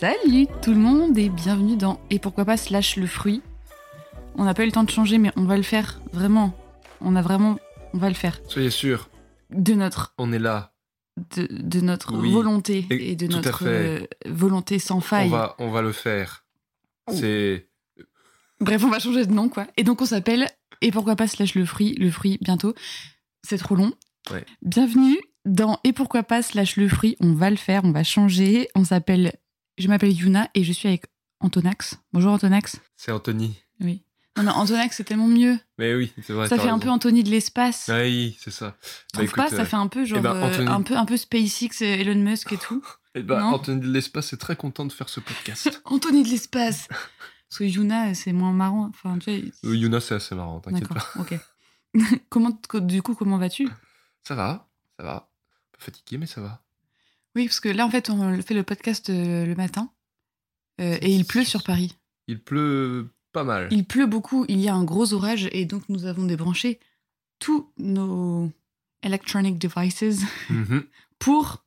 Salut tout le monde et bienvenue dans Et pourquoi pas slash le fruit. On n'a pas eu le temps de changer mais on va le faire, vraiment. On a vraiment... On va le faire. Soyez sûr, De notre, on est là. de, de notre Oui, volonté et- et, de notre euh, volonté sans On faille. va, on va le faire. Oh. C'est. Bref, on va changer de nom quoi. Et donc on s'appelle Et pourquoi pas slash le fruit, le fruit bientôt. C'est trop long. Ouais. Bienvenue dans Et pourquoi pas slash le fruit. On va le faire, on va changer. On s'appelle... Je m'appelle Yuna et je suis avec Antonax. Bonjour Antonax. C'est Anthony. Oui. Non, non, Antonax, c'est tellement mieux. Mais oui, c'est vrai. ça fait un peu Anthony de l'espace. Oui, c'est ça. Trouve écoute, pas Ça fait un peu genre eh ben, euh, un peu un peu SpaceX, Elon Musk et tout. eh ben, non. Anthony de l'espace est très content de faire ce podcast. Anthony de l'espace. Parce que Yuna, c'est moins marrant. Enfin, tu vois. Yuna, c'est assez marrant, t'inquiète D'accord. pas. Ok. comment du coup comment vas-tu? Ça va, ça va. Un peu fatigué, mais ça va. Oui, parce que là en fait on fait le podcast euh, le matin euh, et il pleut sur Paris. Il pleut pas mal. Il pleut beaucoup. Il y a un gros orage et donc nous avons débranché tous nos electronic devices Mhm. pour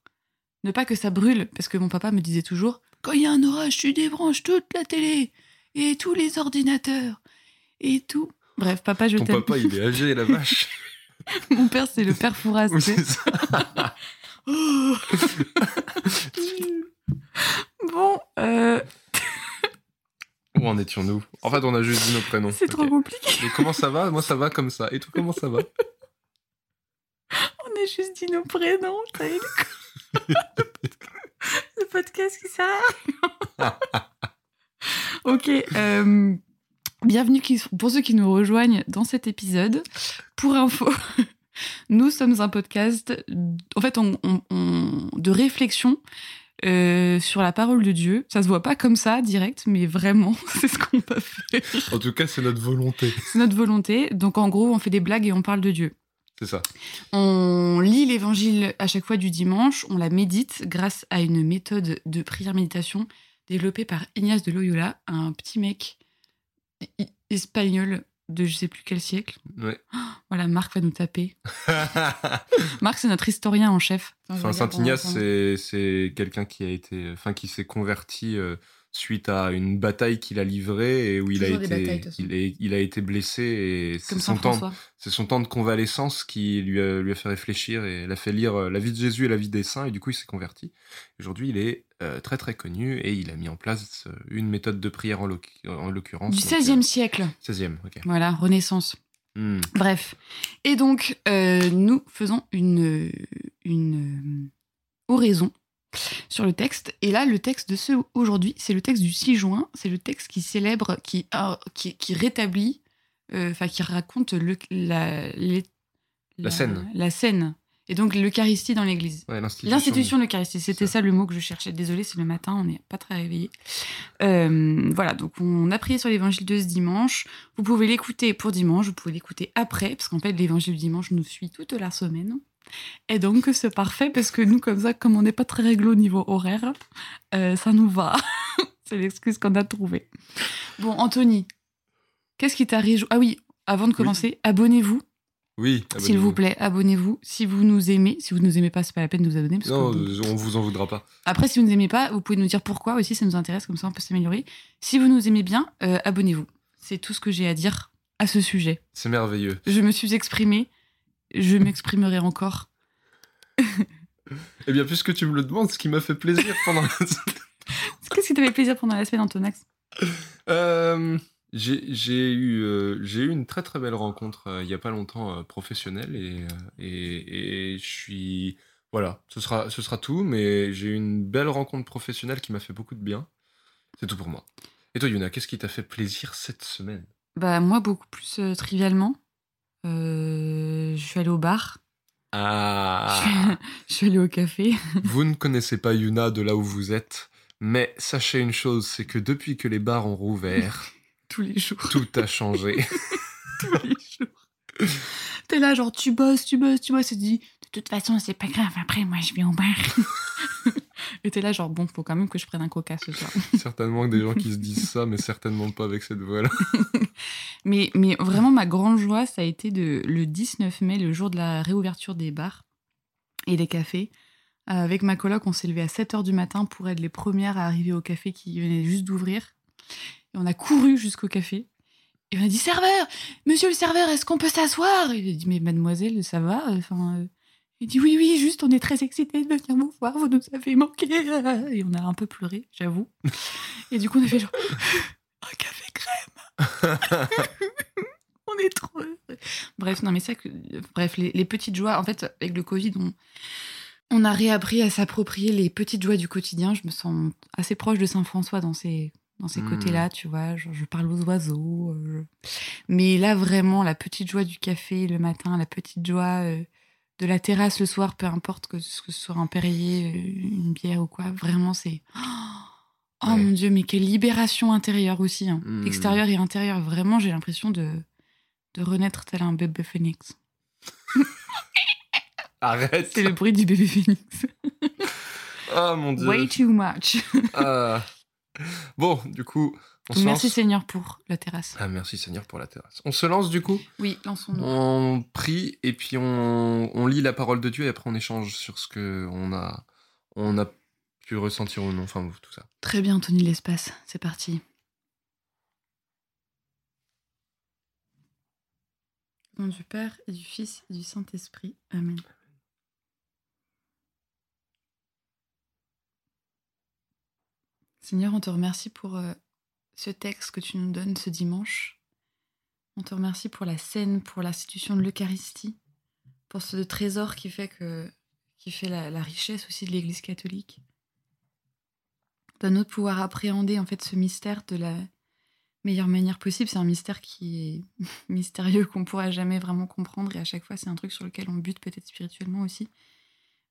ne pas que ça brûle. Parce que mon papa me disait toujours quand il y a un orage, tu débranches toute la télé et tous les ordinateurs et tout. Bref, papa, je Ton t'aime. papa, il est âgé, la vache. Mon père, c'est le père Fouras. bon, euh, Où en étions-nous? En fait, on a juste dit nos prénoms. c'est trop compliqué. Mais comment ça va? Moi, ça va comme ça. Et toi, comment ça va? On a juste dit nos prénoms. est, le- le podcast qui rien. ok. euh, bienvenue pour ceux qui nous rejoignent dans cet épisode. Pour info, nous sommes un podcast en fait on- on- on- de réflexion euh, sur la parole de Dieu. Ça se voit pas comme ça direct, mais vraiment, c'est ce qu'on va faire. En tout cas, c'est notre volonté. C'est notre volonté. Donc en gros, on fait des blagues et on parle de Dieu. C'est ça. On lit l'évangile à chaque fois du dimanche, on la médite grâce à une méthode de prière-méditation développée par Ignace de Loyola, un petit mec espagnol de je sais plus quel siècle. Ouais. Voilà, Marc va nous taper. Marc, c'est notre historien en chef. Enfin, Saint Ignace, c'est quelqu'un qui a été, enfin, qui s'est converti euh, suite à une bataille qu'il a livrée et où il a été, batailles, il, est- il a été blessé et c'est son temps, c'est son temps de convalescence qui lui a, lui a fait réfléchir et l'a fait lire euh, la vie de Jésus et la vie des saints et du coup il s'est converti. Aujourd'hui, il est euh, très très connu et il a mis en place euh, une méthode de prière en, l'oc- en l'occurrence. Du XVIe euh, siècle. 16e, ok. Voilà, Renaissance. Hmm. Bref. Et donc, euh, nous faisons une, une oraison sur le texte. Et là, le texte de ce aujourd'hui, c'est le texte du 6 juin. C'est le texte qui célèbre, qui, ah, qui, qui rétablit, euh, enfin, qui raconte le, la, les- La scène. La scène. Et donc, l'Eucharistie dans l'Église. Ouais, l'institution. L'institution de l'Eucharistie, c'était Ça. ça. le mot que je cherchais. Désolée, c'est le matin, on n'est pas très réveillé. Euh, voilà, donc on a prié sur l'évangile de ce dimanche. Vous pouvez l'écouter pour dimanche, vous pouvez l'écouter après, parce qu'en fait, l'évangile du dimanche nous suit toute la semaine. Et donc, c'est parfait, parce que nous, comme ça, comme on n'est pas très réglo au niveau horaire, euh, ça nous va. c'est l'excuse qu'on a trouvée. Bon, Anthony, qu'est-ce qui t'a réjoui Ah oui, avant de commencer, abonnez-vous, Oui. s'il vous plaît, abonnez-vous. Si vous nous aimez, si vous nous aimez pas, c'est pas la peine de vous abonner. Parce Non, que euh, on vous en voudra pas. après, si vous ne nous aimez pas, vous pouvez nous dire pourquoi aussi, ça nous intéresse, comme ça on peut s'améliorer. Si vous nous aimez bien, euh, abonnez-vous. C'est tout ce que j'ai à dire à ce sujet. C'est merveilleux. Je me suis exprimée, je m'exprimerai encore. Eh bien, puisque tu me le demandes, ce qui m'a fait plaisir pendant la Qu'est-ce qui t'avait plaisir pendant la semaine, Antonax? Euh, j'ai eu, euh, eu une très très belle rencontre euh, il y a pas longtemps euh, professionnelle et, euh, et, et je suis voilà ce sera ce sera tout mais j'ai eu une belle rencontre professionnelle qui m'a fait beaucoup de bien. C'est tout pour moi. Et toi Yuna qu'est-ce qui t'a fait plaisir cette semaine? Bah, moi, beaucoup plus trivialement. Euh, je suis allée au bar, ah je suis allée au café. vous ne connaissez pas Yuna de là où vous êtes mais sachez une chose c'est que depuis que les bars ont rouvert Tous les jours. tout a changé tous les jours. T'es là, genre, tu bosses, tu bosses, tu bosses, et tu dis, de toute façon, c'est pas grave, après, moi, je vais au bar. Et t'es là, genre, bon, faut quand même que je prenne un coca ce soir. certainement que des gens qui se disent ça mais certainement pas avec cette voix là Mais, mais vraiment, ma grande joie, ça a été de, le 19 mai, le jour de la réouverture des bars et des cafés, avec ma coloc, on s'est levé à 7 h du matin pour être les premières à arriver au café qui venait juste d'ouvrir. Et on a couru jusqu'au café. Et on a dit Serveur Monsieur le serveur, est-ce qu'on peut s'asseoir? Il a dit Mais mademoiselle, ça va? Enfin, euh, Il dit Oui, oui, juste, on est très excités de venir vous voir, vous nous avez manqué. Et on a un peu pleuré, j'avoue. Et du coup, on a fait genre Un café crème On est trop heureux. Bref, non, mais ça, que, bref, les, les petites joies, en fait, avec le Covid, on on a réappris à s'approprier les petites joies du quotidien. Je me sens assez proche de Saint-François dans ces, dans ces Hmm. côtés-là, tu vois. Je parle aux oiseaux. euh, Mais là, vraiment, la petite joie du café le matin, la petite joie euh, de la terrasse le soir, peu importe que ce soit un Perrier, euh, une bière ou quoi, vraiment, c'est. Oh Ouais. mon Dieu, mais quelle libération intérieure aussi. hein. Hmm. Extérieure et intérieure. Vraiment, j'ai l'impression de, de renaître tel un bébé phénix. Arrête. C'est le bruit du bébé phénix. Ah mon dieu. Way too much. Ah. Bon, du coup, on Merci lance. Seigneur pour la terrasse. Ah, merci Seigneur pour la terrasse. On se lance du coup? Oui, lançons-nous. On prie et puis on, on lit la parole de Dieu et après on échange sur ce que on a, on a pu ressentir ou non. Enfin, tout ça. Très bien, Tony l'espace. C'est parti. Au nom du Père et du Fils et du Saint-Esprit. Amen. Seigneur, on te remercie pour euh, ce texte que tu nous donnes ce dimanche. On te remercie pour la scène, pour l'institution de l'Eucharistie, pour ce trésor qui fait, la, richesse aussi de l'Église catholique. Donne-nous de pouvoir appréhender en fait ce mystère de la meilleure manière possible. C'est un mystère qui est mystérieux, qu'on pourra jamais vraiment comprendre, et à chaque fois c'est un truc sur lequel on bute peut-être spirituellement aussi.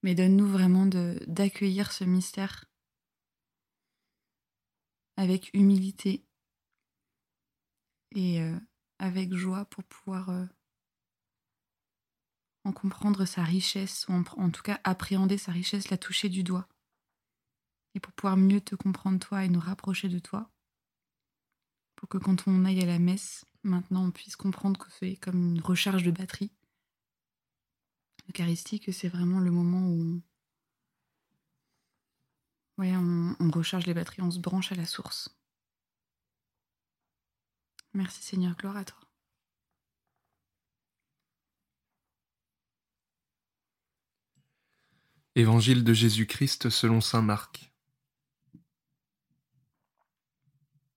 Mais donne-nous vraiment d'accueillir ce mystère avec humilité et euh, avec joie pour pouvoir euh, en comprendre sa richesse, ou en, tout cas appréhender sa richesse, la toucher du doigt. Et pour pouvoir mieux te comprendre toi et nous rapprocher de toi. Pour que quand on aille à la messe, maintenant on puisse comprendre que c'est comme une recharge de batterie. L'Eucharistie, que c'est vraiment le moment où ouais, on, on recharge les batteries, on se branche à la source. Merci Seigneur, gloire à toi. Évangile de Jésus-Christ selon saint Marc.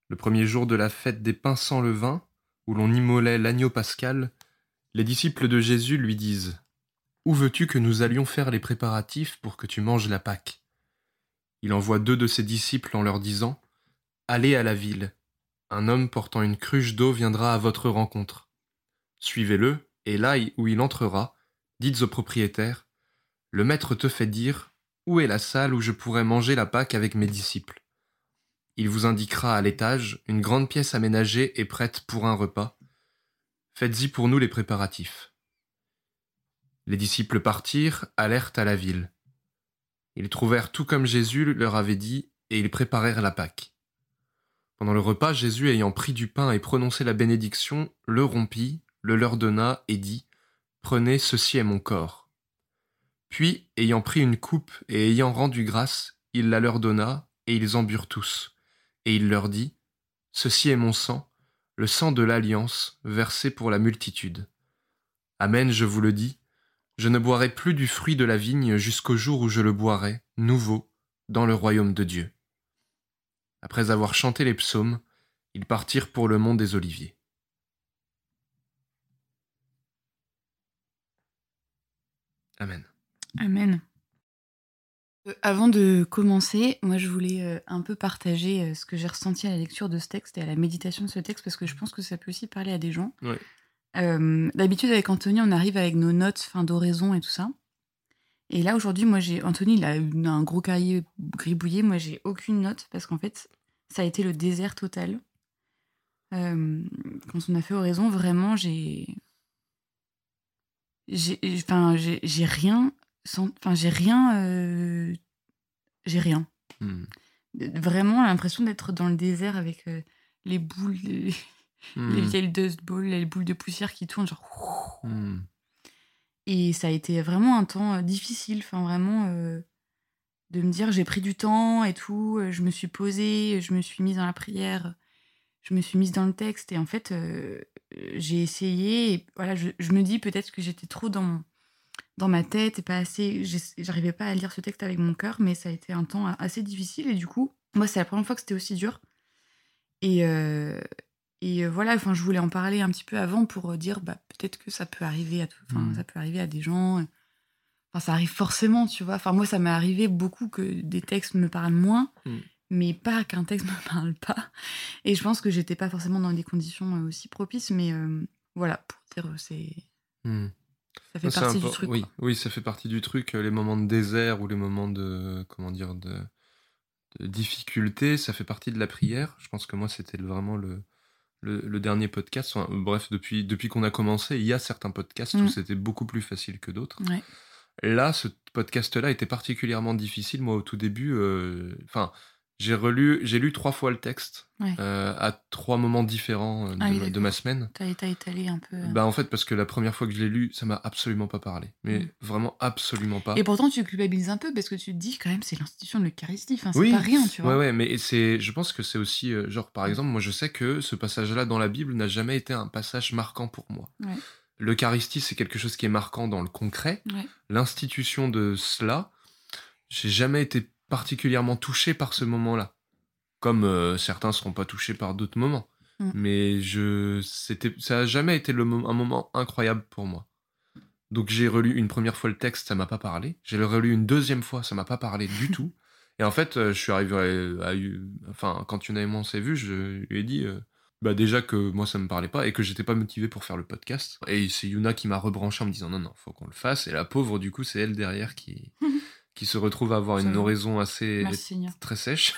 Le premier jour de la fête des pains sans levain, où l'on immolait l'agneau pascal, les disciples de Jésus lui disent Où veux-tu que nous allions faire les préparatifs pour que tu manges la Pâque? Il envoie deux de ses disciples en leur disant Allez à la ville. Un homme portant une cruche d'eau viendra à votre rencontre. Suivez-le, et là où il entrera, dites au propriétaire le maître te fait dire Où est la salle où je pourrais manger la Pâque avec mes disciples? Il vous indiquera à l'étage une grande pièce aménagée et prête pour un repas. Faites-y pour nous les préparatifs. Les disciples partirent, allèrent à la ville. Ils trouvèrent tout comme Jésus leur avait dit, et ils préparèrent la Pâque. Pendant le repas, Jésus ayant pris du pain et prononcé la bénédiction, le rompit, le leur donna et dit Prenez, ceci est mon corps. Puis, ayant pris une coupe et ayant rendu grâce, il la leur donna, et ils en burent tous. Et il leur dit, Ceci est mon sang, le sang de l'alliance, versé pour la multitude. Amen, je vous le dis, je ne boirai plus du fruit de la vigne jusqu'au jour où je le boirai, nouveau, dans le royaume de Dieu. Après avoir chanté les psaumes, ils partirent pour le mont des Oliviers. Amen. Amen. Euh, Avant de commencer, moi je voulais euh, un peu partager euh, ce que j'ai ressenti à la lecture de ce texte et à la méditation de ce texte parce que je pense que ça peut aussi parler à des gens. Ouais. Euh, D'habitude avec Anthony, on arrive avec nos notes, fin d'oraison et tout ça. Et là aujourd'hui, moi j'ai Anthony, il a un gros cahier gribouillé. Moi j'ai aucune note parce qu'en fait, ça a été le désert total. Euh, quand on a fait oraison, vraiment, j'ai, j'ai, enfin, j'ai j'ai rien, sans- enfin, j'ai rien, euh, j'ai rien. Hmm. Vraiment l'impression d'être dans le désert avec euh, les boules, les, Hmm. les vieilles dust balls, les boules de poussière qui tournent, genre. Hmm. Et ça a été vraiment un temps euh, difficile, enfin vraiment. euh, de me dire j'ai pris du temps et tout, euh, je me suis posée, je me suis mise dans la prière, je me suis mise dans le texte et en fait euh, j'ai essayé et voilà je, je me dis peut-être que j'étais trop dans dans ma tête et pas assez j'arrivais pas à lire ce texte avec mon cœur mais ça a été un temps assez difficile et du coup moi c'est la première fois que c'était aussi dur et euh, et euh, voilà enfin je voulais en parler un petit peu avant pour euh, dire bah peut-être que ça peut arriver à tout Mhm. ça peut arriver à des gens Enfin, ça arrive forcément, tu vois. Enfin, moi, ça m'est arrivé beaucoup que des textes me parlent moins, Mm. mais pas qu'un texte me parle pas. Et je pense que j'étais pas forcément dans des conditions euh, aussi propices, mais euh, voilà, pour dire, euh, c'est Hmm. ça fait partie du truc. Oui, quoi. oui, ça fait partie du truc. euh, Les moments de désert ou les moments de comment dire de, de difficulté, ça fait partie de la prière. Je pense que moi, c'était vraiment le, le, le dernier podcast. Enfin, bref, depuis depuis qu'on a commencé, il y a certains podcasts où Mm. c'était beaucoup plus facile que d'autres. Ouais. Là, ce podcast-là était particulièrement difficile. Moi, au tout début, euh, enfin, j'ai relu, j'ai lu trois fois le texte Ouais. euh, à trois moments différents euh, de, Ah oui, ma- de ma semaine. T'as étalé un peu. euh. Bah en fait parce que la première fois que je l'ai lu, ça m'a absolument pas parlé. Mais Mm. vraiment absolument pas. Et pourtant, tu culpabilises un peu parce que tu te dis quand même, c'est l'institution de l'Eucharistie. C'est Oui. pas rien, tu vois. Ouais ouais, mais c'est je pense que c'est aussi euh, genre par exemple, moi je sais que ce passage-là dans la Bible n'a jamais été un passage marquant pour moi. Ouais. L'Eucharistie, c'est quelque chose qui est marquant dans le concret. L'institution de cela, j'ai jamais été particulièrement touché par ce moment-là. Comme euh, certains seront pas touchés par d'autres moments. Mm. Mais je, c'était, ça a jamais été le mo- un moment incroyable pour moi. Donc j'ai relu une première fois le texte, ça m'a pas parlé. J'ai le relu une deuxième fois, ça m'a pas parlé du tout. Et en fait, euh, je suis arrivé à, à- enfin, quand Yuna et moi on s'est vu, je lui ai dit, euh, bah déjà que moi ça me parlait pas et que j'étais pas motivé pour faire le podcast. Et c'est Yuna qui m'a rebranché en me disant non non, faut qu'on le fasse. Et la pauvre du coup, c'est elle derrière qui qui se retrouve à avoir une oraison assez Merci très sèche.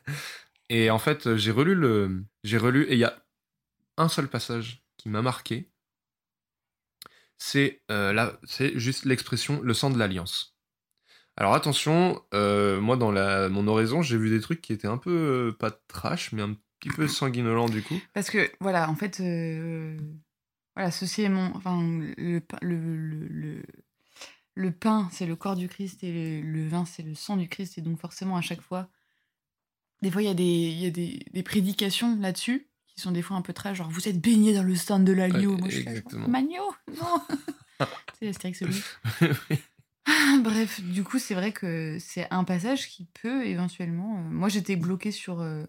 et en fait, j'ai relu le, j'ai relu et il y a un seul passage qui m'a marqué. C'est euh, là, c'est juste l'expression le sang de l'alliance. Alors attention, euh, moi dans la mon oraison, j'ai vu des trucs qui étaient un peu euh, pas trash, mais un petit peu sanguinolents du coup. Parce que, voilà, en fait, voilà, ceci est mon. Enfin, le, le, le, le pain, c'est le corps du Christ et le, le vin, c'est le sang du Christ. Et donc, forcément, à chaque fois, des fois, il y a des, il y a des, des prédications là-dessus qui sont des fois un peu très genre, vous êtes baigné dans le sang de l'agneau. Ouais, Moi, je suis Magno Non C'est Astérix Obélix. Ah, Bref, du coup, c'est vrai que c'est un passage qui peut éventuellement. euh, Moi, j'étais bloquée sur euh,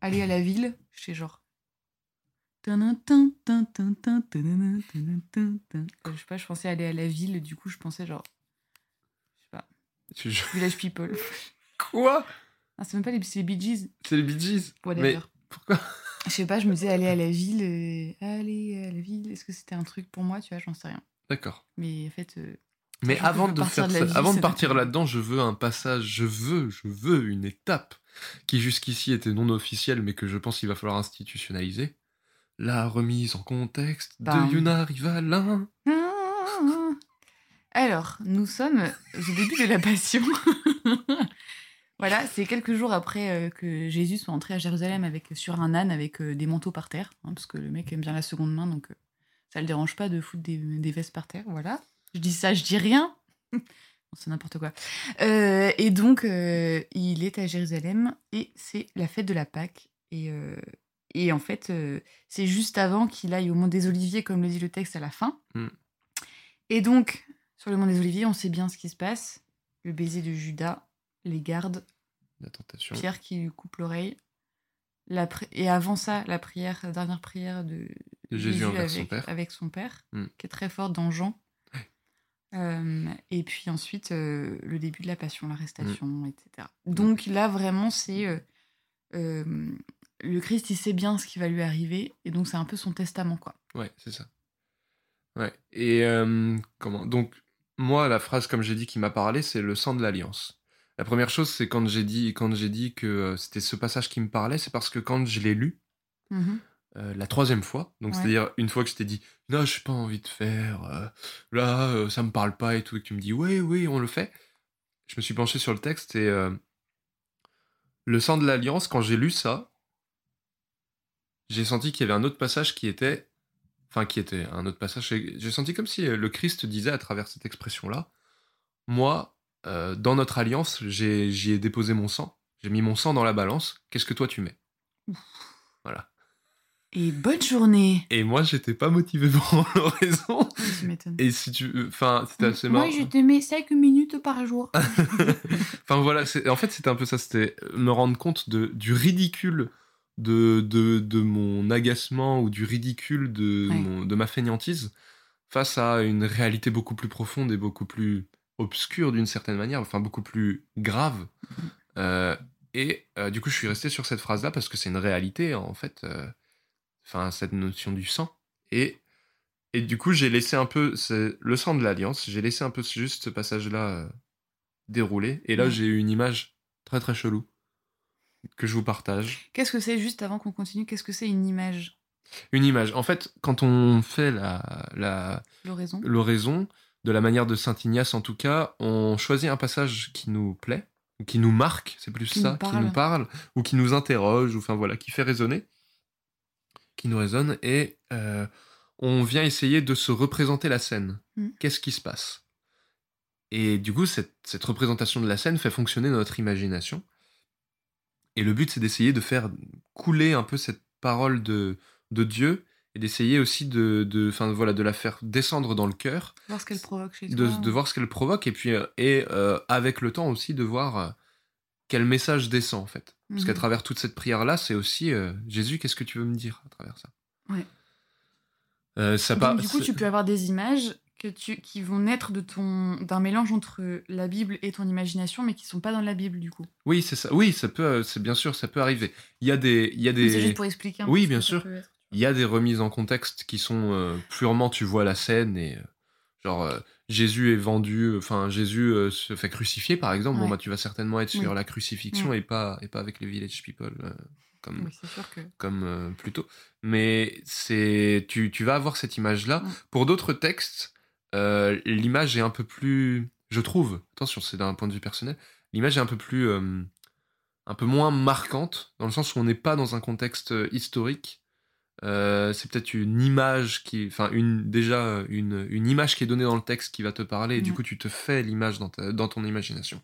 aller à la ville. J'étais genre. Je sais pas, je pensais aller à la ville. Du coup, je pensais genre. Je sais pas, Tu- Village People. Quoi? Ah, c'est même pas les, c'est les Bee Gees. C'est les Bee Gees. Mais pourquoi? Je sais pas, je me disais aller à la ville. euh, aller à la ville. Est-ce que c'était un truc pour moi Tu vois, j'en sais rien. D'accord. Mais en fait. euh, Mais avant de partir faire de ça- vie, avant de partir là-dedans, je veux un passage, je veux, je veux une étape qui jusqu'ici était non officielle, mais que je pense qu'il va falloir institutionnaliser. La remise en contexte de Yuna Rivalin. Ah. Alors, nous sommes au début de la Passion. voilà, c'est quelques jours après euh, que Jésus soit entré à Jérusalem avec, sur un âne avec euh, des manteaux par terre, hein, parce que le mec aime bien la seconde main, donc euh, ça le dérange pas de foutre des, des vestes par terre, voilà. Je dis ça, je dis rien. C'est n'importe quoi. Euh, et donc, euh, il est à Jérusalem et c'est la fête de la Pâque. Et, euh, et en fait, euh, c'est juste avant qu'il aille au Mont des Oliviers, comme le dit le texte à la fin. Mm. Et donc, sur le Mont des Oliviers, on sait bien ce qui se passe. Le baiser de Judas, les gardes, La tentation. Pierre qui lui coupe l'oreille. La pri- et avant ça, la prière, la dernière prière de, De Jésus avec, son père. avec son père, Mm. qui est très forte dans Jean. Euh, et puis ensuite, euh, le début de la passion, l'arrestation, Mm. etc. Donc là, vraiment, c'est. euh, le Christ, il sait bien ce qui va lui arriver, et donc c'est un peu son testament, quoi. Ouais, c'est ça. Ouais. Et euh, comment? Donc, moi, la phrase, comme j'ai dit, qui m'a parlé, c'est le sang de l'alliance. La première chose, c'est quand j'ai dit, quand j'ai dit que euh, c'était ce passage qui me parlait, c'est parce que quand je l'ai lu, Mhm. euh, la troisième fois, donc Ouais. c'est-à-dire une fois que je t'ai dit, non, j'ai pas envie de faire, euh, là, ça me parle pas et tout, et que tu me dis, oui, oui, on le fait, je me suis penché sur le texte et le sang de l'alliance, quand j'ai lu ça, j'ai senti qu'il y avait un autre passage qui était, enfin, qui était un autre passage, j'ai senti comme si euh, le Christ disait à travers cette expression-là, moi, euh, dans notre alliance, j'ai- j'y ai déposé mon sang. J'ai mis mon sang dans la balance. Qu'est-ce que toi tu mets? Voilà. Et bonne journée. Et moi, j'étais pas motivé pour l'oraison. Oui, tu m'étonnes. Et si tu. Enfin, c'était assez marrant. Moi, je te mets 5 minutes par jour. enfin voilà, en fait c'était un peu ça, c'était me rendre compte de, du ridicule de, de, de mon agacement ou du ridicule de, Ouais. mon- de ma fainéantise face à une réalité beaucoup plus profonde et beaucoup plus obscure d'une certaine manière, enfin beaucoup plus grave. Euh, et euh, du coup je suis resté sur cette phrase-là parce que c'est une réalité en fait, euh, enfin cette notion du sang. Et, et du coup j'ai laissé un peu, c'est le sang de l'alliance, j'ai laissé un peu juste ce passage-là déroulé. Et là, Ouais. j'ai eu une image très très chelou que je vous partage. Qu'est-ce que c'est, juste avant qu'on continue, qu'est-ce que c'est une image? Une image. En fait, quand on fait la, la, L'oraison l'oraison, de la manière de Saint Ignace en tout cas, on choisit un passage qui nous plaît, ou qui nous marque, c'est plus Qui ça, nous qui nous parle, ou qui nous interroge, ou enfin voilà, qui fait résonner, qui nous résonne, et euh, on vient essayer de se représenter la scène. Mm. Qu'est-ce qui se passe? Et du coup, cette, cette représentation de la scène fait fonctionner notre imagination. Et le but, c'est d'essayer de faire couler un peu cette parole de, de Dieu et d'essayer aussi de, de, enfin, voilà, de la faire descendre dans le cœur, Voir ce qu'elle provoque chez de, toi. de voir ce qu'elle provoque et puis euh, et euh, avec le temps aussi de voir euh, quel message descend en fait. Parce Mhm. qu'à travers toute cette prière là, c'est aussi euh, Jésus, qu'est-ce que tu veux me dire à travers ça? Ouais. Euh, ça Donc, du coup, tu peux avoir des images que tu, qui vont naître de ton d'un mélange entre la Bible et ton imagination, mais qui sont pas dans la Bible, du coup. Oui, c'est ça. Oui, ça peut, euh, c'est bien sûr, ça peut arriver. Il y a des, il y a Mais C'est des, juste pour expliquer un Oui, peu bien sûr. il y a des remises en contexte qui sont euh, purement, tu vois la scène et euh, genre euh, Jésus est vendu, enfin Jésus se fait crucifier par exemple. Bon bah tu vas certainement être sur la crucifixion et pas et pas avec les village people comme Oui, que. comme euh, plus tôt. Mais c'est tu, tu vas avoir cette image-là. Pour d'autres textes, euh, l'image est un peu plus, je trouve, attention, c'est d'un point de vue personnel, l'image est un peu plus, euh, un peu moins marquante, dans le sens où on n'est pas dans un contexte euh, historique. Euh, c'est peut-être une image qui, enfin, une déjà une, une image qui est donnée dans le texte qui va te parler, et du Mm. coup tu te fais l'image dans, ta- dans ton imagination.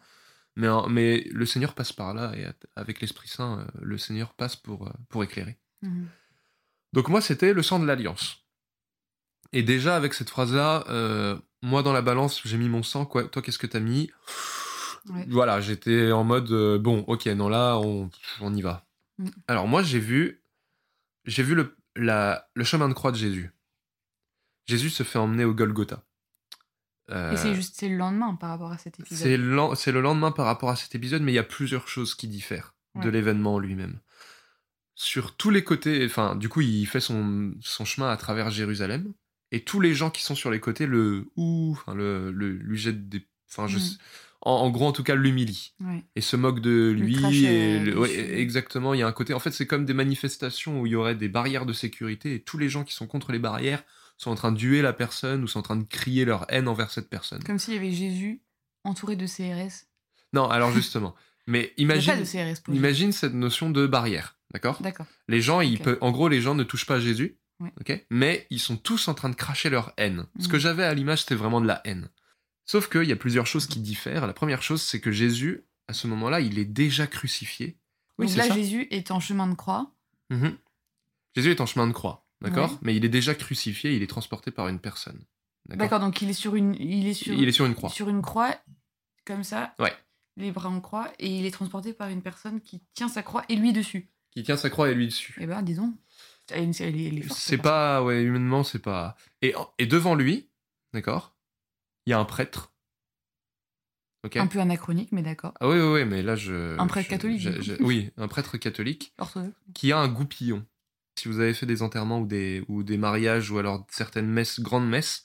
Mais, mais le Seigneur passe par là, et avec l'Esprit Saint, le Seigneur passe pour, pour éclairer. Mhm. Donc moi, c'était le sang de l'alliance. Et déjà, avec cette phrase-là, euh, moi, dans la balance, j'ai mis mon sang. Quoi, toi, qu'est-ce que t'as mis? Ouais. Voilà, j'étais en mode, euh, bon, ok, non, là, on, on y va. Mm. Alors moi, j'ai vu, j'ai vu le, la, le chemin de croix de Jésus. Jésus se fait emmener au Golgotha. Euh, Et c'est juste c'est le lendemain par rapport à cet épisode. c'est le lendemain par rapport à cet épisode, mais il y a plusieurs choses qui diffèrent de l'événement en lui-même. Sur tous les côtés, enfin, du coup, il fait son, son chemin à travers Jérusalem, et tous les gens qui sont sur les côtés le ou, enfin, le, le- lui jettent des, enfin, je sais- en, en gros, en tout cas, l'humilie Ouais. et se moquent de Lui et euh, le- ouais, dessus. exactement, il y a un côté. En fait, c'est comme des manifestations où il y aurait des barrières de sécurité, et tous les gens qui sont contre les barrières sont en train de tuer la personne ou sont en train de crier leur haine envers cette personne. Comme s'il y avait Jésus entouré de CRS. Non, alors justement. Mais imagine, CRS imagine cette notion de barrière, d'accord? D'accord. Les gens, ils peuvent- en gros, les gens ne touchent pas Jésus, Ouais. ok Mais ils sont tous en train de cracher leur haine. Ce que j'avais à l'image, c'était vraiment de la haine. Sauf qu'il y a plusieurs choses qui diffèrent. La première chose, c'est que Jésus, à ce moment-là, il est déjà crucifié. Oui, Donc là, ça. Jésus est en chemin de croix. Mhm. Jésus est en chemin de croix, d'accord Ouais. Mais il est déjà crucifié, il est transporté par une personne. D'accord, donc il est sur une, il est sur, Il est sur une croix. sur une croix, comme ça, Ouais. les bras en croix, et il est transporté par une personne qui tient sa croix et lui dessus. Qui tient sa croix et lui dessus. Eh ben, disons, elle, elle, elle est forte, C'est pas, ouais, humainement, c'est pas. Et, et devant lui, d'accord, il y a un prêtre. Ok. personne. Un peu anachronique, mais d'accord. Ah oui, oui, oui, mais là, je. Un prêtre je- catholique, je- je- oui, un prêtre catholique Orthodoxe. qui a un goupillon. Si vous avez fait des enterrements ou des, ou des mariages ou alors certaines messes, grandes messes,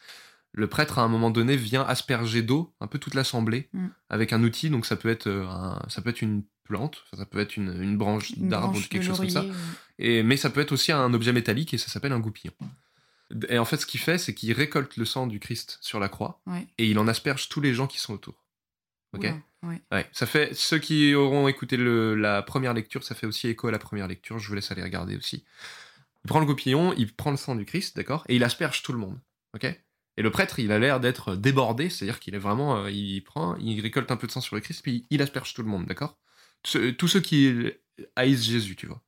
le prêtre à un moment donné vient asperger d'eau un peu toute l'assemblée Mm. avec un outil. Donc ça peut être, euh, un- ça peut être une plante, ça peut être une, une branche Une d'arbre ou quelque chose comme ça. Et, mais ça peut être aussi un objet métallique et ça s'appelle un goupillon. Et en fait, ce qu'il fait, c'est qu'il récolte le sang du Christ sur la croix Ouais. et il en asperge tous les gens qui sont autour. Ok? Oula, ouais. Ouais, ça fait ceux qui auront écouté le- la première lecture, ça fait aussi écho à la première lecture. Je vous laisse aller regarder aussi. Il prend le goupillon, il prend le sang du Christ, d'accord, et il asperge tout le monde. Ok? Et Et le prêtre, il a l'air d'être débordé, c'est-à-dire qu'il est vraiment, euh, il prend, il récolte un peu de sang sur le Christ, puis il asperge tout le monde, d'accord? Tous ceux qui haïssent Jésus, tu vois.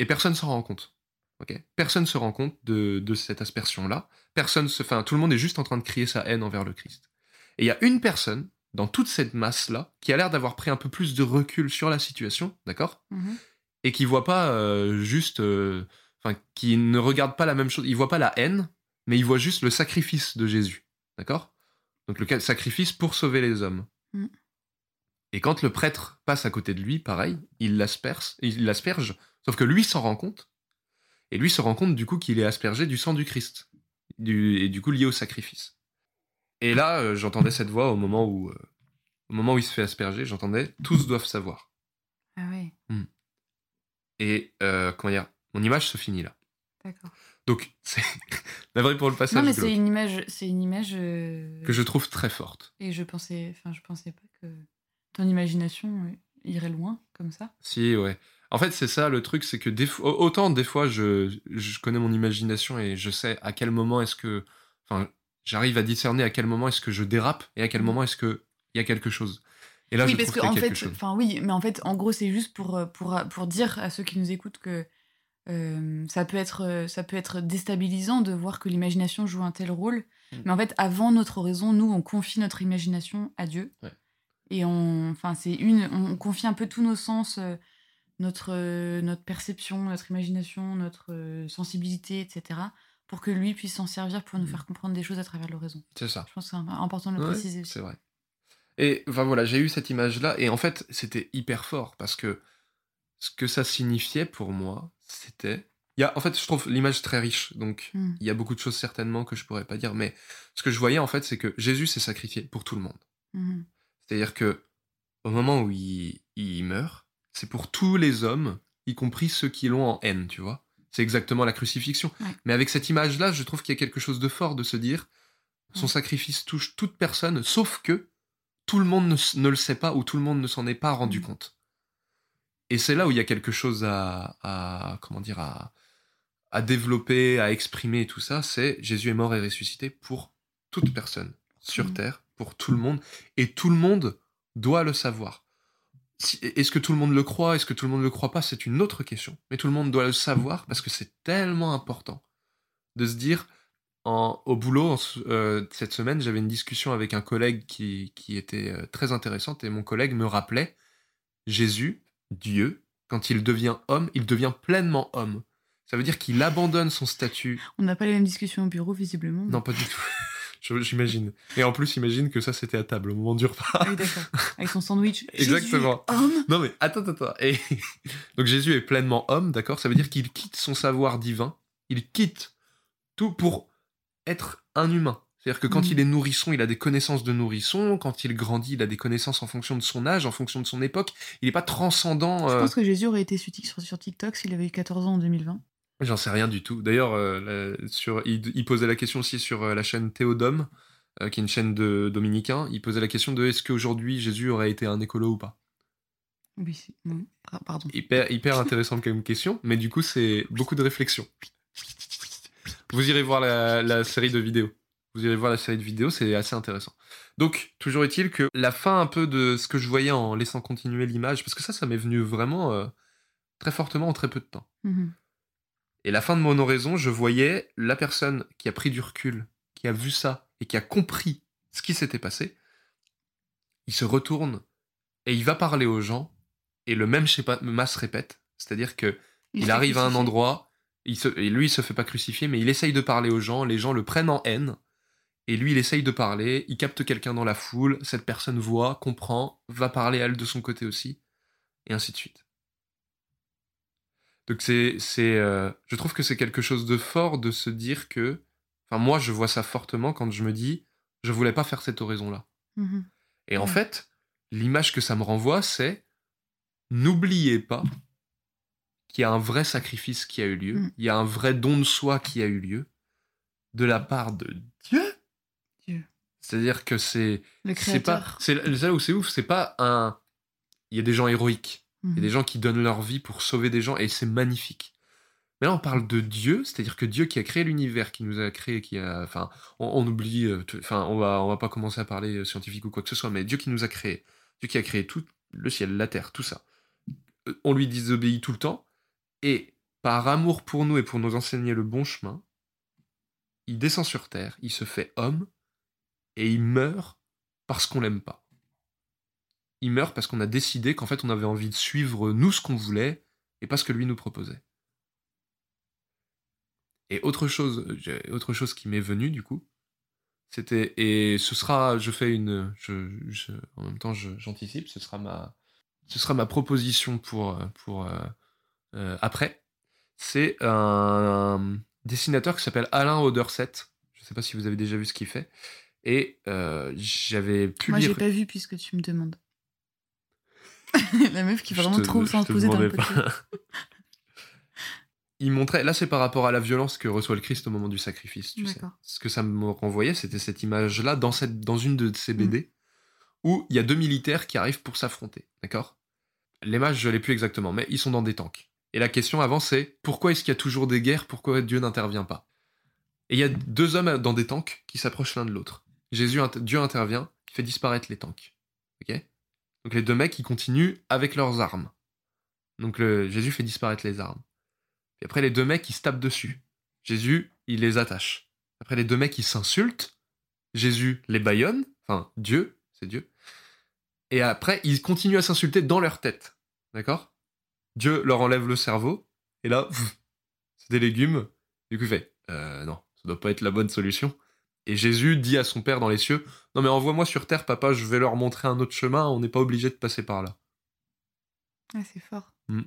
Et personne s'en rend compte. personne se rend compte de, de cette aspersion-là. Personne se, enfin, tout le monde est juste en train de crier sa haine envers le Christ. Et il y a une personne dans toute cette masse-là qui a l'air d'avoir pris un peu plus de recul sur la situation, d'accord? Mhm. Et qui voit pas euh, juste, euh, enfin, qui ne regarde pas la même chose. Il voit pas la haine, mais il voit juste le sacrifice de Jésus, d'accord? Donc le sacrifice pour sauver les hommes. Mm. Et quand le prêtre passe à côté de lui, pareil, il l'asperge, il l'asperge, sauf que lui s'en rend compte. Et lui se rend compte du coup qu'il est aspergé du sang du Christ, du, et du coup lié au sacrifice. Et là, euh, j'entendais cette voix au moment où, euh, au moment où il se fait asperger, j'entendais tous doivent savoir. Ah ouais, Et euh, comment dire, mon image se finit là. d'accord. Donc c'est navré pour le passage Non, mais c'est une image, c'est une image euh, que je trouve très forte. Et je pensais, enfin, je pensais pas que ton imagination irait loin comme ça. Si, ouais. En fait, c'est ça le truc, c'est que des fois, autant des fois, je, je connais mon imagination et je sais à quel moment est-ce que. Enfin, j'arrive à discerner à quel moment est-ce que je dérape et à quel Mhm. moment est-ce qu'il y a quelque chose. Et là, oui, je parce qu'il y a fait, enfin oui, mais en fait, en gros, c'est juste pour, euh, pour, pour dire à ceux qui nous écoutent que euh, ça, peut être, euh, ça peut être déstabilisant de voir que l'imagination joue un tel rôle. Mm. Mais en fait, avant notre oraison, nous, on confie notre imagination à Dieu. Ouais. Et on, enfin, c'est une, on confie un peu tous nos sens, euh, notre, euh, notre perception, notre imagination, notre euh, sensibilité, etc., pour que lui puisse s'en servir pour nous Mm. faire comprendre des choses à travers l'oraison. C'est ça. Je pense que c'est important de le Ouais, préciser aussi. C'est vrai. Et enfin voilà, j'ai eu cette image-là, et en fait, c'était hyper fort parce que ce que ça signifiait pour moi, c'était. Il y a, en fait, je trouve l'image très riche, donc Mm. il y a beaucoup de choses certainement que je pourrais pas dire, mais ce que je voyais en fait, c'est que Jésus s'est sacrifié pour tout le monde. Mhm. C'est-à-dire que au moment où il, il meurt, c'est pour tous les hommes, y compris ceux qui l'ont en haine, tu vois. C'est exactement la crucifixion. Ouais. Mais avec cette image-là, je trouve qu'il y a quelque chose de fort de se dire son sacrifice touche toute personne, sauf que tout le monde ne, le sait pas ou tout le monde ne s'en est pas rendu Mm. compte. Et c'est là où il y a quelque chose à, à- comment dire à, à développer, à exprimer et tout ça. C'est Jésus est mort et ressuscité pour toute personne sur Mm. terre, pour tout le monde, et tout le monde doit le savoir. Est-ce que tout le monde le croit Est-ce que tout le monde le croit pas C'est une autre question. Mais tout le monde doit le savoir parce que c'est tellement important de se dire. En, au boulot, en euh, cette semaine, j'avais une discussion avec un collègue qui, qui était euh, très intéressante et mon collègue me rappelait Jésus, Dieu, quand il devient homme, il devient pleinement homme. Ça veut dire qu'il abandonne son statut. On n'a pas les mêmes discussions au bureau, visiblement. Non, pas du tout. J'imagine. Et en plus, imagine que ça, c'était à table au moment du repas. Ah oui, d'accord. Avec son sandwich. Exactement. Jésus, homme. Non mais attends, attends. Et donc Jésus est pleinement homme, d'accord? Ça veut dire qu'il quitte son savoir divin, il quitte tout pour être un humain. C'est-à-dire que quand Mhm. il est nourrisson, il a des connaissances de nourrisson. Quand il grandit, il a des connaissances en fonction de son âge, en fonction de son époque. Il n'est pas transcendant. Je euh, pense que Jésus aurait été sur, sur TikTok s'il avait eu 14 ans en 2020. J'en sais rien du tout. D'ailleurs, euh, sur, il, il posait la question aussi sur euh, la chaîne Théodome, euh, qui est une chaîne de dominicains. Il posait la question de est-ce qu'aujourd'hui Jésus aurait été un écolo ou pas? Oui, pa- pardon. hyper, hyper intéressante comme question, mais du coup, c'est beaucoup de réflexion. Vous irez voir la, la série de vidéos. Vous irez voir la série de vidéos, c'est assez intéressant. Donc, toujours est-il que la fin un peu de ce que je voyais en laissant continuer l'image, parce que ça, ça m'est venu vraiment très fortement en très peu de temps. Mhm. Et la fin de mon oraison, je voyais la personne qui a pris du recul, qui a vu ça et qui a compris ce qui s'était passé. Il se retourne et il va parler aux gens et le même schéma se répète. C'est-à-dire que il, arrive à un endroit, il se, et lui il se fait pas crucifier, mais il essaye de parler aux gens, les gens le prennent en haine, et lui il essaye de parler, il capte quelqu'un dans la foule, cette personne voit, comprend, va parler elle de son côté aussi, et ainsi de suite. Donc c'est, c'est, euh, je trouve que c'est quelque chose de fort de se dire que, enfin moi je vois ça fortement quand je me dis, je voulais pas faire cette oraison-là. Mhm. Et en fait, l'image que ça me renvoie, c'est n'oubliez pas qu'il y a un vrai sacrifice qui a eu lieu, Mm. il y a un vrai don de soi qui a eu lieu de la part de Dieu. Dieu. C'est-à-dire que c'est Le c'est pas c'est là où c'est ouf, c'est pas un il y a des gens héroïques, il y a Mhm. des gens qui donnent leur vie pour sauver des gens et c'est magnifique. Mais là, on parle de Dieu, c'est-à-dire que Dieu qui a créé l'univers, qui nous a créé, qui a, enfin, on, oublie, euh, enfin, on va, on va pas commencer à parler euh, scientifique ou quoi que ce soit, mais Dieu qui nous a créé, Dieu qui a créé tout le ciel, la terre, tout ça. Euh, on lui désobéit tout le temps, et par amour pour nous et pour nous enseigner le bon chemin, il descend sur terre, il se fait homme, et il meurt parce qu'on l'aime pas. Il meurt parce qu'on a décidé qu'en fait on avait envie de suivre nous ce qu'on voulait et pas ce que lui nous proposait. Et autre chose, autre chose qui m'est venue du coup, c'était et ce sera, je fais une, je, en même temps j'anticipe, ce sera ma, ce sera ma proposition pour pour euh, euh, après. C'est un, dessinateur qui s'appelle Alain Oderset. Je ne sais pas si vous avez déjà vu ce qu'il fait. Et euh, j'avais pu Moi, lire. j'ai pas vu puisque tu me demandes. La meuf qui vraiment poser dans le podcast il montrait, là c'est par rapport à la violence que reçoit le Christ au moment du sacrifice, tu sais. Ce que ça me renvoyait, c'était cette image-là dans, cette, dans une de ces BD, mm. où il y a deux militaires qui arrivent pour s'affronter, d'accord? L'image, je l'ai plus exactement, mais ils sont dans des tanks. Et la question avant, c'est pourquoi est-ce qu'il y a toujours des guerres? Pourquoi Dieu n'intervient pas? Et il y a deux hommes dans des tanks qui s'approchent l'un de l'autre. Jésus, Dieu intervient, fait disparaître les tanks. Ok? Donc les deux mecs, ils continuent avec leurs armes. Donc Jésus fait disparaître les armes. Et après, les deux mecs, ils se tapent dessus. Jésus, il les attache. Après, les deux mecs, ils s'insultent. Jésus les baillonne. Enfin, Dieu, c'est Dieu. Et après, ils continuent à s'insulter dans leur tête. D'accord? Dieu leur enlève le cerveau. Et là, c'est des légumes. Du coup, il fait euh, Non, ça doit pas être la bonne solution. Et Jésus dit à son Père dans les cieux Non, mais envoie-moi sur terre, papa, je vais leur montrer un autre chemin. On n'est pas obligé de passer par là. Ah, c'est fort. Hmm.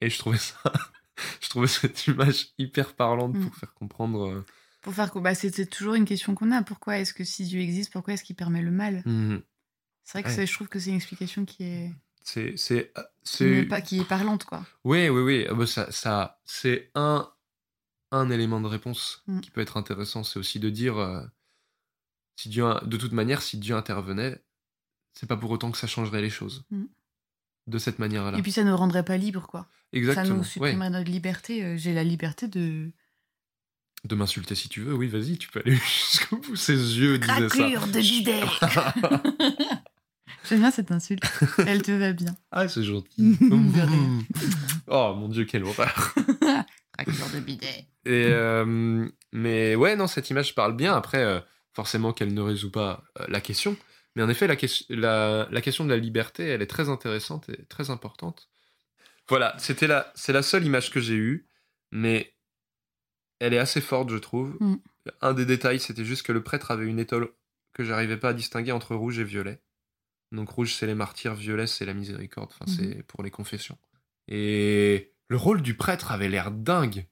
Et je trouvais ça je trouvais cette image hyper parlante pour mm. faire comprendre. Euh, pour faire bah, c'est toujours une question qu'on a. Pourquoi est-ce que si Dieu existe, pourquoi est-ce qu'il permet le mal? Mm. C'est vrai que je trouve que c'est une explication qui est. C'est c'est euh, c'est qui est parlante quoi. Oui oui oui. Ah bah, ça, ça c'est un un élément de réponse mm. qui peut être intéressant, c'est aussi de dire euh, si Dieu de toute manière si Dieu intervenait, c'est pas pour autant que ça changerait les choses de cette manière-là. Et puis ça ne rendrait pas libre, quoi. Exactement. Ça nous supprimerait notre liberté. Euh, j'ai la liberté de. De m'insulter si tu veux, oui, vas-y, tu peux aller jusqu'au bout. Ses yeux disaient ça. de bidet J'aime bien cette insulte. Elle te va bien. Ah, c'est gentil. oh mon dieu, quelle horreur. Craquure de bidet. Et euh, mais ouais, non, cette image parle bien. Après, euh, forcément qu'elle ne résout pas la question. Mais en effet, la, la, question de la liberté, elle est très intéressante et très importante. Voilà, c'était la, c'est la seule image que j'ai eue, mais elle est assez forte, je trouve. Mm. Un des détails, c'était juste que le prêtre avait une étole que j'arrivais pas à distinguer entre rouge et violet. Donc rouge, c'est les martyrs, violet, c'est la miséricorde. Enfin, c'est mm-hmm. pour les confessions. Et le rôle du prêtre avait l'air dingue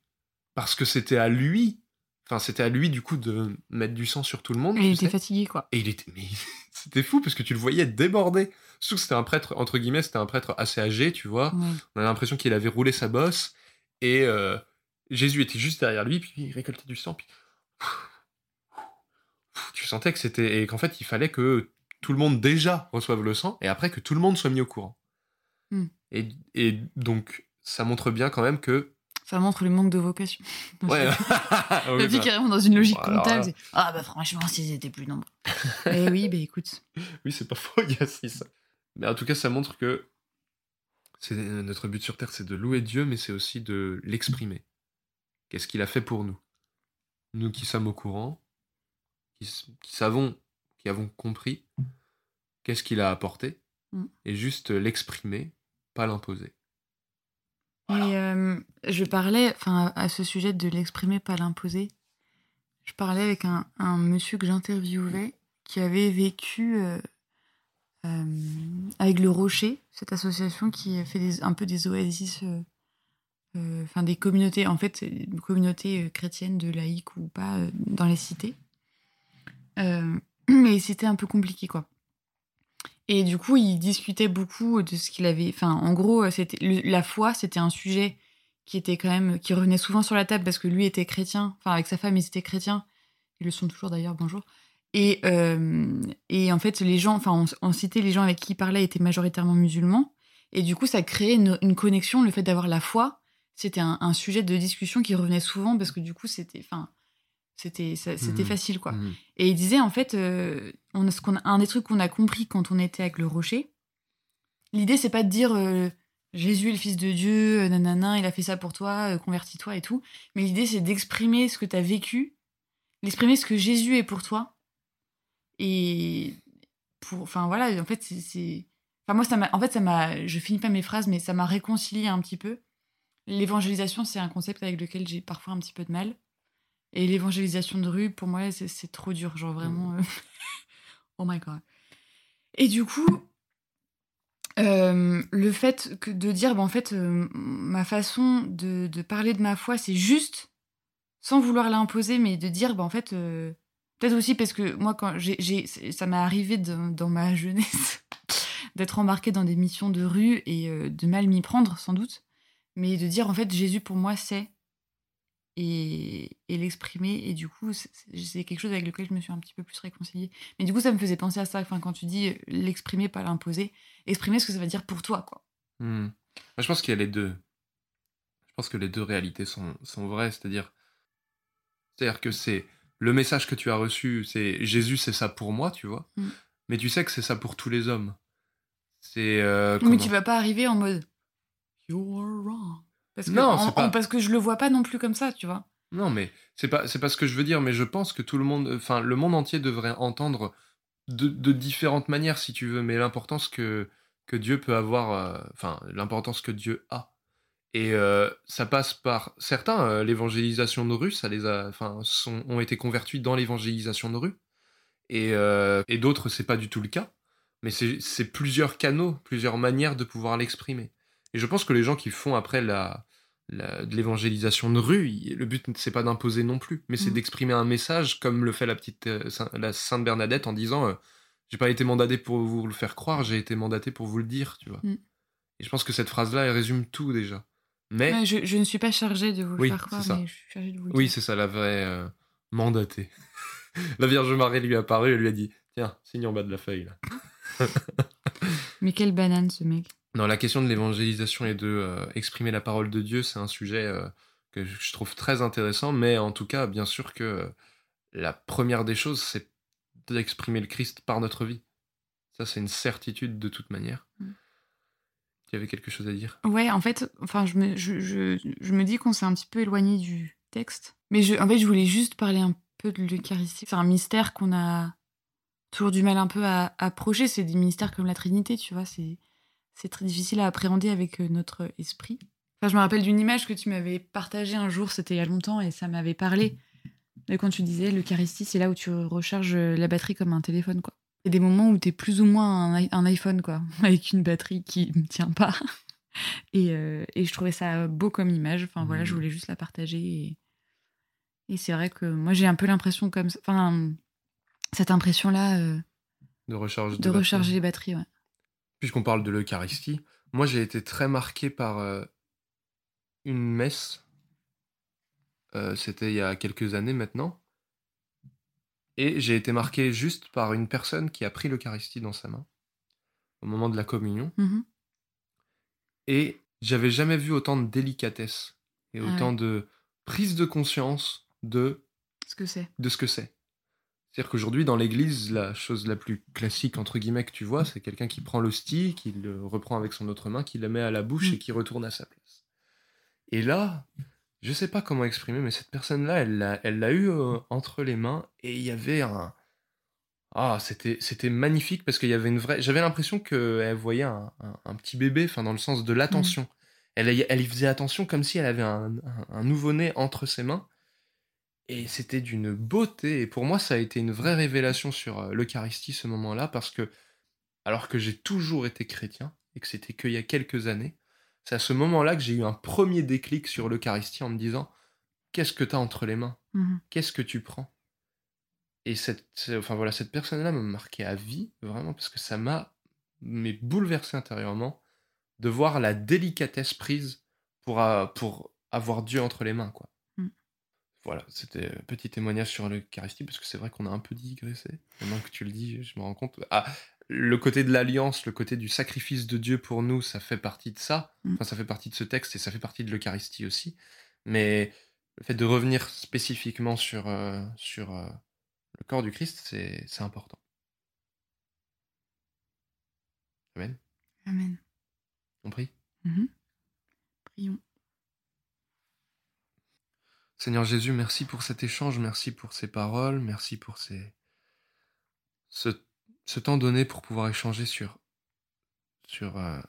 parce que c'était à lui Enfin, c'était à lui, du coup, de mettre du sang sur tout le monde. Et il était fatigué, quoi. Et il était. Mais c'était fou parce que tu le voyais déborder. Surtout que c'était un prêtre, entre guillemets, c'était un prêtre assez âgé, tu vois. On a l'impression qu'il avait roulé sa bosse. Et euh, Jésus était juste derrière lui, puis il récoltait du sang. Puis. Tu sentais que c'était. Et qu'en fait, il fallait que tout le monde déjà reçoive le sang, et après que tout le monde soit mis au courant. Hmm. Et, et donc, ça montre bien quand même que ça montre le manque de vocation. Ouais. La vie carrément dans une logique comptable. Ah bah franchement, s'ils étaient plus nombreux. eh oui, bah écoute. Oui, c'est pas faux, il y a ça. Mais en tout cas, ça montre que c'est notre but sur Terre, c'est de louer Dieu, mais c'est aussi de l'exprimer. Qu'est-ce qu'il a fait pour nous? Nous qui sommes au courant, qui, savons, qui avons compris, qu'est-ce qu'il a apporté, mm. et juste l'exprimer, pas l'imposer. Et euh, je parlais, enfin, à ce sujet de l'exprimer, pas l'imposer. Je parlais avec un, un monsieur que j'interviewais qui avait vécu euh, euh, avec le Rocher, cette association qui fait des, un peu des oasis, enfin des communautés, en fait, une communauté chrétienne de laïcs ou pas dans les cités. mais c'était un peu compliqué, quoi. Et du coup, il discutait beaucoup de ce qu'il avait. Enfin, en gros, c'était la foi, c'était un sujet qui était quand même qui revenait souvent sur la table parce que lui était chrétien. Enfin, avec sa femme, ils étaient chrétiens. Ils le sont toujours d'ailleurs. Bonjour. Et euh, et en fait, les gens, enfin, on, citait les gens avec qui il parlait étaient majoritairement musulmans. Et du coup, ça créait une, connexion, le fait d'avoir la foi. c'était un, un sujet de discussion qui revenait souvent parce que du coup, c'était. Enfin, c'était c'était Mhm. facile, quoi. Mhm. Et il disait, en fait, euh, on ce qu'on a- un des trucs qu'on a compris quand on était avec le rocher, l'idée, c'est pas de dire euh, Jésus est le Fils de Dieu, euh, nanana, il a fait ça pour toi, euh, convertis-toi et tout. Mais l'idée, c'est d'exprimer ce que tu as vécu, d'exprimer ce que Jésus est pour toi. Et pour. Enfin, voilà, en fait, c'est- c'est. Enfin, moi, ça m'a. En fait, ça m'a. Je finis pas mes phrases, mais ça m'a réconcilié un petit peu. L'évangélisation, c'est un concept avec lequel j'ai parfois un petit peu de mal. Et l'évangélisation de rue, pour moi, c'est trop dur. Genre vraiment. euh, oh my god. Et du coup, euh, le fait que de dire, bah, en fait, euh, ma façon de, de parler de ma foi, c'est juste, sans vouloir l'imposer, mais de dire, bah, en fait, euh, peut-être aussi parce que moi, quand j'ai, ça m'est arrivé dans, dans ma jeunesse d'être embarquée dans des missions de rue et de mal m'y prendre, sans doute, mais de dire, en fait, Jésus pour moi, c'est et, et l'exprimer. Et du coup, c'est- quelque chose avec lequel je me suis un petit peu plus réconciliée. Mais du coup, ça me faisait penser à ça. Enfin, quand tu dis euh, l'exprimer, pas l'imposer, exprimer ce que ça veut dire pour toi, quoi. Moi, je pense qu'il y a les deux. Je pense que les deux réalités sont, sont vraies. C'est-à-dire, c'est-à-dire que c'est le message que tu as reçu, c'est Jésus, c'est ça pour moi, tu vois. Mm. Mais tu sais que c'est ça pour tous les hommes. C'est euh, Mais tu vas pas arriver en mode You are wrong. Parce que, Non, en- c'est pas- en- parce que je le vois pas non plus comme ça, tu vois. Non, mais c'est pas c'est pas ce que je veux dire. Mais je pense que tout le monde, enfin le monde entier devrait entendre de, de différentes manières, si tu veux. Mais l'importance que que Dieu peut avoir, euh, enfin l'importance que Dieu a. Et euh, ça passe par certains euh, l'évangélisation de rue, ça les a, enfin ont été convertis dans l'évangélisation de rue. Et, et d'autres c'est pas du tout le cas. Mais c'est plusieurs canaux, plusieurs manières de pouvoir l'exprimer. Et je pense que les gens qui font après la, la- de l'évangélisation de rue, le but c'est pas d'imposer non plus, mais c'est Mhm. d'exprimer un message comme le fait la petite euh, la Sainte Bernadette en disant euh, j'ai pas été mandaté pour vous le faire croire, j'ai été mandaté pour vous le dire, tu vois. Mhm. Et je pense que cette phrase-là elle résume tout déjà. Mais Ouais, je, je ne suis pas chargée de vous le Oui, faire croire, ça. mais je suis chargée de vous le oui, c'est ça la vraie euh, mandatée. la Vierge Marie lui est apparue et lui a dit tiens signe en bas de la feuille là. Mais quelle banane, ce mec. Non, la question de l'évangélisation et de euh, exprimer la parole de Dieu, c'est un sujet euh, que je trouve très intéressant, mais en tout cas, bien sûr que euh, la première des choses, c'est d'exprimer le Christ par notre vie. Ça, c'est une certitude de toute manière. Mm. Tu avais quelque chose à dire? Ouais, en fait, enfin, je me, je, je, je me dis qu'on s'est un petit peu éloigné du texte. Mais je, en fait, je voulais juste parler un peu de l'Eucharistie. C'est un mystère qu'on a toujours du mal un peu à approcher. C'est des mystères comme la Trinité, tu vois. C'est, c'est très difficile à appréhender avec euh, notre esprit. Enfin, je me rappelle d'une image que tu m'avais partagée un jour, c'était il y a longtemps, et ça m'avait parlé. Et quand tu disais l'Eucharistie, c'est là où tu recharges la batterie comme un téléphone, quoi. Il y a des moments où t'es plus ou moins un, un iPhone, quoi, avec une batterie qui ne tient pas. Et, euh, et je trouvais ça beau comme image. Enfin voilà, je voulais juste la partager. Et, et c'est vrai que moi j'ai un peu l'impression comme ça- enfin cette impression-là euh, De recharge de recharger les batteries. Ouais. Puisqu'on parle de l'Eucharistie, moi j'ai été très marqué par euh, une messe. Euh, C'était il y a quelques années maintenant. Et j'ai été marqué juste par une personne qui a pris l'Eucharistie dans sa main au moment de la communion. Mhm. Et j'avais jamais vu autant de délicatesse et Ah autant ouais. de prise de conscience de, Ce que c'est. de ce que c'est. C'est-à-dire qu'aujourd'hui, dans l'église, la chose la plus classique, entre guillemets, que tu vois, c'est quelqu'un qui prend l'hostie, qui le reprend avec son autre main, qui la met à la bouche Mm. et qui retourne à sa place. Et là, je sais pas comment exprimer, mais cette personne-là, elle l'a elle l'a eu euh, entre les mains et il y avait un. Ah, c'était c'était magnifique parce qu'il y avait une vraie. J'avais l'impression qu'elle voyait un, un- un petit bébé, enfin, dans le sens de l'attention. Elle, y- elle y faisait attention comme si elle avait un nouveau-né entre ses mains. Et c'était d'une beauté. Et pour moi, ça a été une vraie révélation sur euh, l'Eucharistie ce moment-là, parce que, alors que j'ai toujours été chrétien, et que c'était qu'il y a quelques années, c'est à ce moment-là que j'ai eu un premier déclic sur l'Eucharistie en me disant Qu'est-ce que tu as entre les mains? Mhm. Qu'est-ce que tu prends? Et cette, enfin, voilà, cette personne-là m'a marqué à vie, vraiment, parce que ça m'a mais bouleversé intérieurement de voir la délicatesse prise pour, euh, pour avoir Dieu entre les mains. quoi. Voilà, c'était un petit témoignage sur l'Eucharistie, parce que c'est vrai qu'on a un peu digressé. Maintenant que tu le dis, je me rends compte. Ah, le côté de l'alliance, le côté du sacrifice de Dieu pour nous, ça fait partie de ça. Mm. Enfin, ça fait partie de ce texte et ça fait partie de l'Eucharistie aussi. Mais le fait de revenir spécifiquement sur, euh, sur euh, le corps du Christ, c'est c'est important. Amen. Amen. On prie. Mhm. Prions. Seigneur Jésus, merci pour cet échange, merci pour ces paroles, merci pour ces... ce, temps donné pour pouvoir échanger sur, sur euh,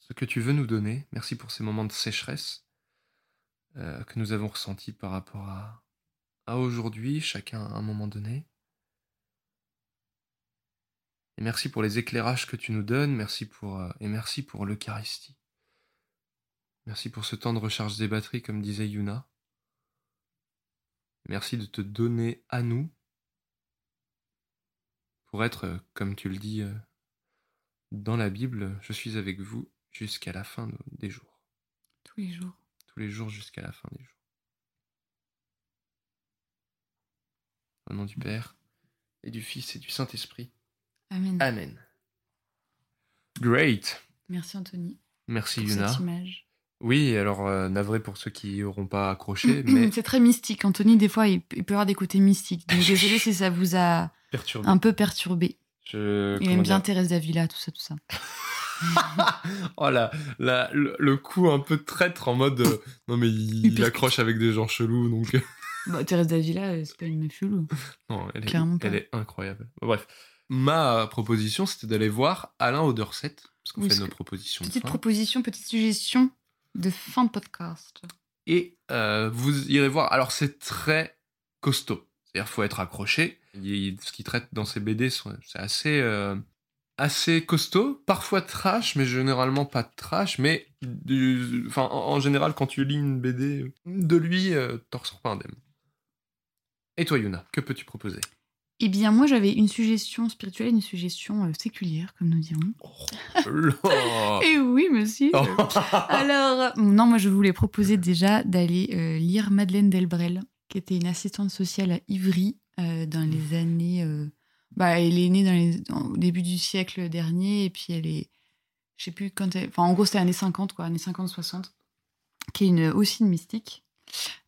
ce que tu veux nous donner. Merci pour ces moments de sécheresse euh, que nous avons ressentis par rapport à, à aujourd'hui, chacun à un moment donné. Et merci pour les éclairages que tu nous donnes, merci pour, euh, et merci pour l'Eucharistie. Merci pour ce temps de recharge des batteries, comme disait Yuna. Merci de te donner à nous pour être, euh, comme tu le dis euh, dans la Bible, je suis avec vous jusqu'à la fin de- des jours. Tous les jours. Tous les jours jusqu'à la fin des jours. Au nom du Père, et du Fils, et du Saint-Esprit. Amen. Amen. Great. Merci Anthony Merci pour Yuna. cette image. Oui, alors euh, navré pour ceux qui n'auront pas accroché, mais C'est très mystique. Anthony, des fois, il, il peut avoir des côtés mystiques. Donc désolé si ça vous a perturbé. un peu perturbé. Je, Il comment aime bien dire Thérèse Davila, tout ça, tout ça. Oh là, là, le, le coup un peu traître en mode euh, non mais il, accroche avec des gens chelous donc euh, Bah, Thérèse Davila, c'est pas une meuf chelou. non elle est, Clairement pas. elle est incroyable. Bref, ma proposition c'était d'aller voir Alain Auderset parce qu'on Oui, fait nos que- propositions de Petite fin. proposition, petite suggestion de fin de podcast. et euh, vous irez voir. Alors c'est très costaud, c'est-à-dire faut être accroché. Ce qu'il traite dans ses BD c'est assez euh, assez costaud, parfois trash, mais généralement pas trash. Mais du, en général quand tu lis une BD de lui, euh, t'en ressors pas indemne. Et toi Yuna, que peux-tu proposer? Eh bien, moi, j'avais une suggestion spirituelle et une suggestion euh, séculière, comme nous dirons. Oh. Eh oui, monsieur. Oh. Alors, non, moi, je voulais proposer déjà d'aller euh, lire Madeleine Delbrel, qui était une assistante sociale à Ivry euh, dans les années. euh, bah, elle est née dans les, dans- au début du siècle dernier, et puis elle est. Je sais plus quand elle. Enfin, en gros, c'était années 50, quoi, années 50-60, qui est une, aussi une mystique.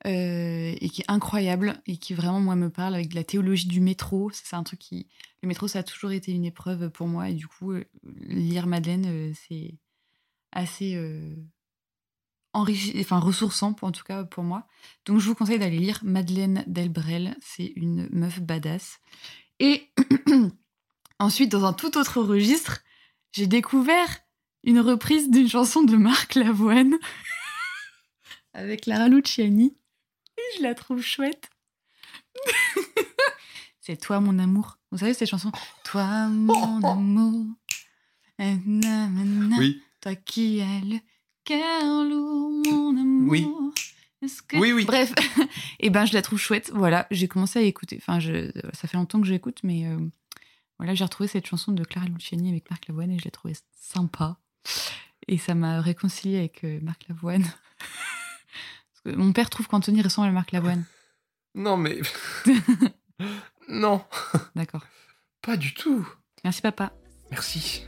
Euh, et qui est incroyable et qui vraiment moi me parle avec de la théologie du métro c'est un truc qui le métro ça a toujours été une épreuve pour moi et du coup euh, lire Madeleine euh, c'est assez enrichi- enfin ressourçant pour- en tout cas pour moi. Donc je vous conseille d'aller lire Madeleine Delbrel, c'est une meuf badass. Et ensuite dans un tout autre registre, j'ai découvert une reprise d'une chanson de Marc Lavoine avec Lara Luciani et je la trouve chouette. c'est toi mon amour. Vous savez cette chanson Toi mon amour. Eh, na, na, na. Oui, Toi qui as le cœur lourd, mon amour. Oui. Est-ce que... Oui, oui. Bref, et ben je la trouve chouette. Voilà, j'ai commencé à écouter. Enfin, je... ça fait longtemps que j'écoute, mais euh, voilà, j'ai retrouvé cette chanson de Clara Luciani avec Marc Lavoine et je l'ai trouvée sympa. Et ça m'a réconciliée avec euh, Marc Lavoine. Mon père trouve qu'Anthony ressemble à Marc Lavoine. non mais non, D'accord. pas du tout. Merci papa. Merci.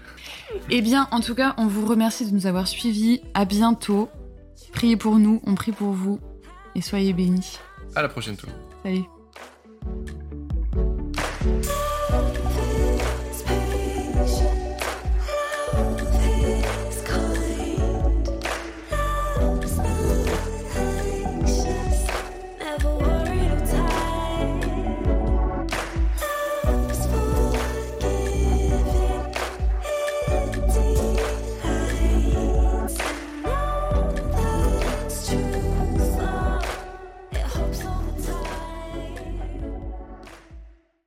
Eh bien, en tout cas, on vous remercie de nous avoir suivis. À bientôt. Priez pour nous, on prie pour vous. Et soyez bénis. À la prochaine tout le monde. Salut.